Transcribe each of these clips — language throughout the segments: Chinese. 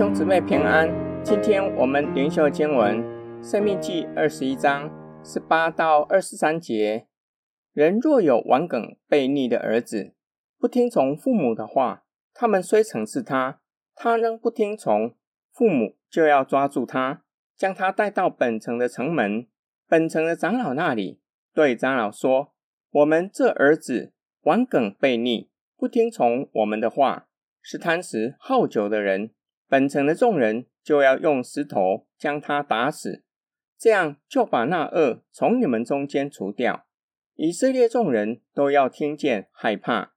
兄姊妹平安，今天我们灵修经文《生命记》二十一章十八到二十三节。人若有顽梗悖逆的儿子，不听从父母的话，他们虽惩治他，他仍不听从，父母就要抓住他，将他带到本城的城门，本城的长老那里，对长老说：“我们这儿子顽梗悖逆，不听从我们的话，是贪食好酒的人。”本城的众人就要用石头将他打死，这样就把那恶从你们中间除掉。以色列众人都要听见害怕。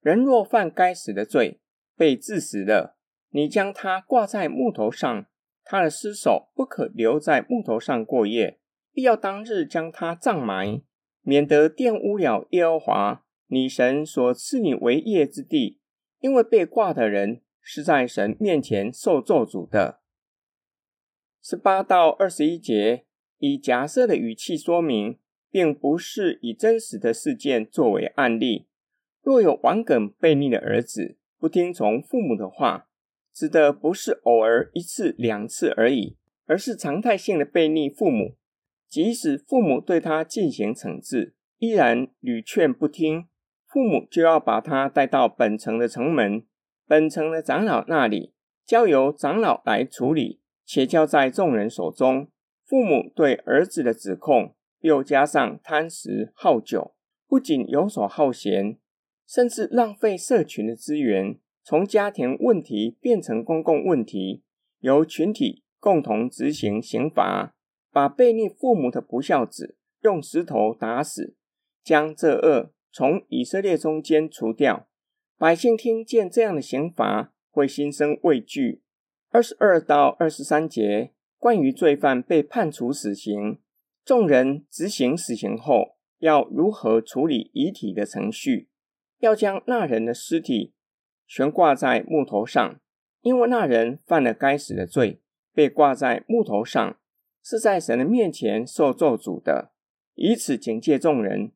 人若犯该死的罪，被治死了，你将他挂在木头上，他的尸首不可留在木头上过夜，必要当日将他葬埋，免得玷污了耶和华你神所赐你为业之地，因为被挂的人。是在神面前受咒诅的。十八到二十一节，以假设的语气说明，并不是以真实的事件作为案例。若有顽梗悖逆的儿子，不听从父母的话，指的不是偶尔一次两次而已，而是常态性的悖逆父母。即使父母对他进行惩治，依然屡劝不听，父母就要把他带到本城的城门。本城的长老那里，交由长老来处理，且交在众人手中。父母对儿子的指控，又加上贪食好酒，不仅游手好闲，甚至浪费社群的资源，从家庭问题变成公共问题，由群体共同执行刑罚，把悖逆父母的不孝子用石头打死，将这恶从以色列中间除掉。百姓听见这样的刑罚，会心生畏惧。二十二到二十三节，关于罪犯被判处死刑，众人执行死刑后，要如何处理遗体的程序？要将那人的尸体悬挂在木头上，因为那人犯了该死的罪，被挂在木头上，是在神的面前受咒诅的。以此警戒众人，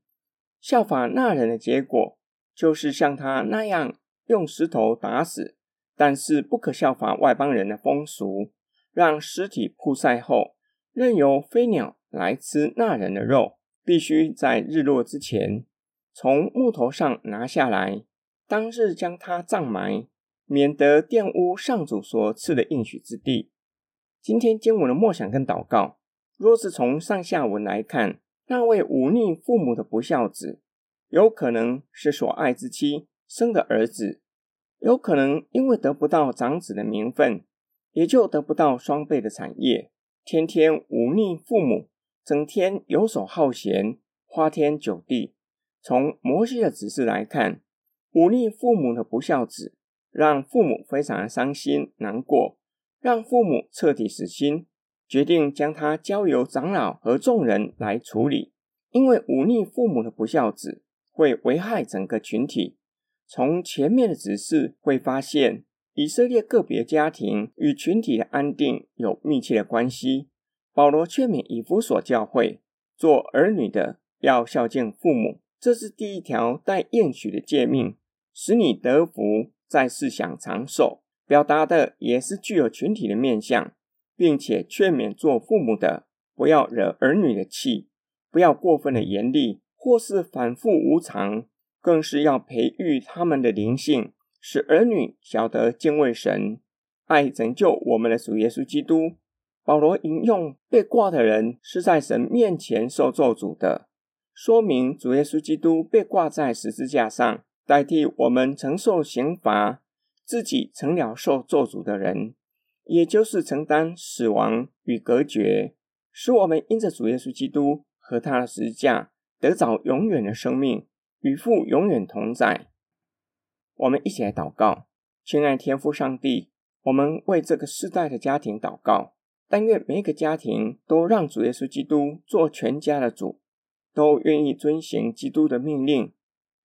效法那人的结果。就是像他那样用石头打死，但是不可效法外邦人的风俗，让尸体曝晒后，任由飞鸟来吃那人的肉，必须在日落之前从木头上拿下来，当日将它葬埋，免得玷污上主所赐的应许之地。今天经文的默想跟祷告，若是从上下文来看，那位忤逆父母的不孝子。有可能是所爱之妻生的儿子，有可能因为得不到长子的名分，也就得不到双倍的产业。天天忤逆父母，整天游手好闲，花天酒地。从摩西的指示来看，忤逆父母的不孝子，让父母非常的伤心难过，让父母彻底死心，决定将他交由长老和众人来处理。因为忤逆父母的不孝子。会危害整个群体。从前面的指示会发现，以色列个别家庭与群体的安定有密切的关系。保罗劝勉以弗所教会，做儿女的要孝敬父母，这是第一条带应许的诫命，使你得福，在世享长寿。表达的也是具有群体的面向，并且劝勉做父母的不要惹儿女的气，不要过分的严厉。或是反复无常，更是要培育他们的灵性，使儿女晓得敬畏神，爱拯救我们的主耶稣基督。保罗引用被挂的人是在神面前受咒诅的，说明主耶稣基督被挂在十字架上，代替我们承受刑罚，自己成了受咒诅的人，也就是承担死亡与隔绝，使我们因着主耶稣基督和他的十字架。得着永远的生命，与父永远同在。我们一起来祷告，亲爱天父上帝，我们为这个世代的家庭祷告，但愿每一个家庭都让主耶稣基督做全家的主，都愿意遵行基督的命令。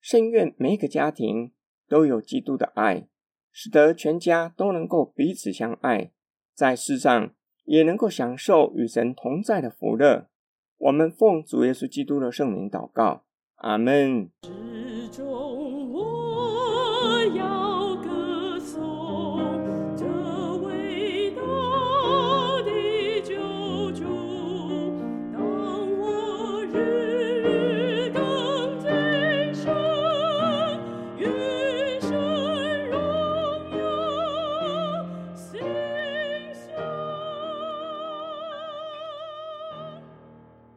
甚愿每一个家庭都有基督的爱，使得全家都能够彼此相爱，在世上也能够享受与神同在的福乐。我们奉主耶稣基督的圣名祷告阿门。